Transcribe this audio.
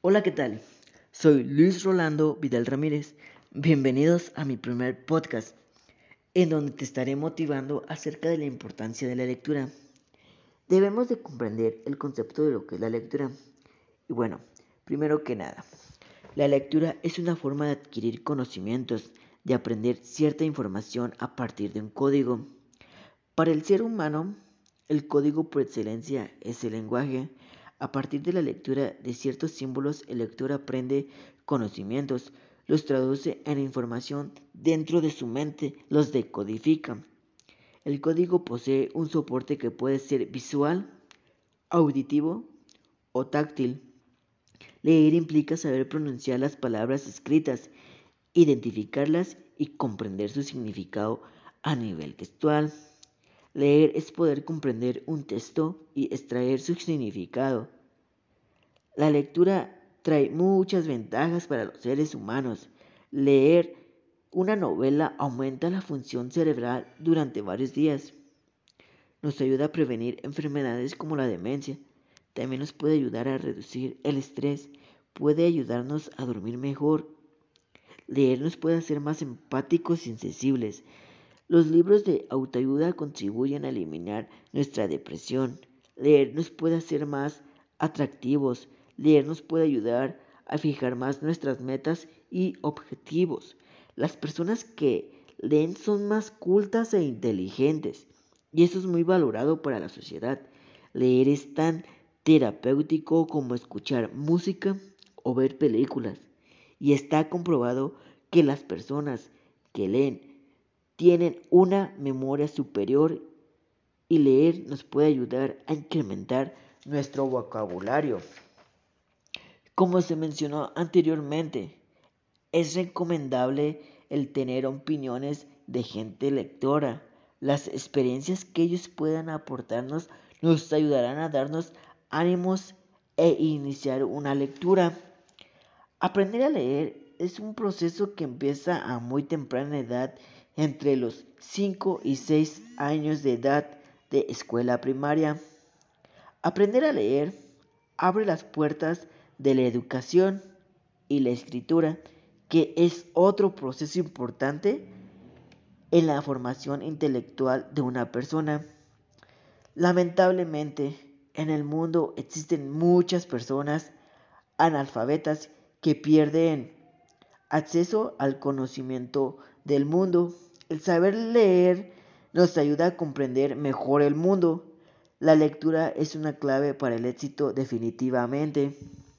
Hola, ¿qué tal? Soy Luis Rolando Vidal Ramírez. Bienvenidos a mi primer podcast, en donde te estaré motivando acerca de la importancia de la lectura. Debemos de comprender el concepto de lo que es la lectura. Y bueno, primero que nada, la lectura es una forma de adquirir conocimientos, de aprender cierta información a partir de un código. Para el ser humano, el código por excelencia es el lenguaje. A partir de la lectura de ciertos símbolos, el lector aprende conocimientos, los traduce en información dentro de su mente, los decodifica. El código posee un soporte que puede ser visual, auditivo o táctil. Leer implica saber pronunciar las palabras escritas, identificarlas y comprender su significado a nivel textual. Leer es poder comprender un texto y extraer su significado. La lectura trae muchas ventajas para los seres humanos. Leer una novela aumenta la función cerebral durante varios días. Nos ayuda a prevenir enfermedades como la demencia. También nos puede ayudar a reducir el estrés. Puede ayudarnos a dormir mejor. Leer nos puede hacer más empáticos y sensibles. Los libros de autoayuda contribuyen a eliminar nuestra depresión. Leer nos puede hacer más atractivos. Leer nos puede ayudar a fijar más nuestras metas y objetivos. Las personas que leen son más cultas e inteligentes y eso es muy valorado para la sociedad. Leer es tan terapéutico como escuchar música o ver películas y está comprobado que las personas que leen tienen una memoria superior y leer nos puede ayudar a incrementar nuestro vocabulario. Como se mencionó anteriormente, es recomendable el tener opiniones de gente lectora. Las experiencias que ellos puedan aportarnos nos ayudarán a darnos ánimos e iniciar una lectura. Aprender a leer es un proceso que empieza a muy temprana edad entre los 5 y 6 años de edad de escuela primaria. Aprender a leer abre las puertas de la educación y la escritura, que es otro proceso importante en la formación intelectual de una persona. Lamentablemente, en el mundo existen muchas personas analfabetas que pierden acceso al conocimiento del mundo. El saber leer nos ayuda a comprender mejor el mundo. La lectura es una clave para el éxito definitivamente.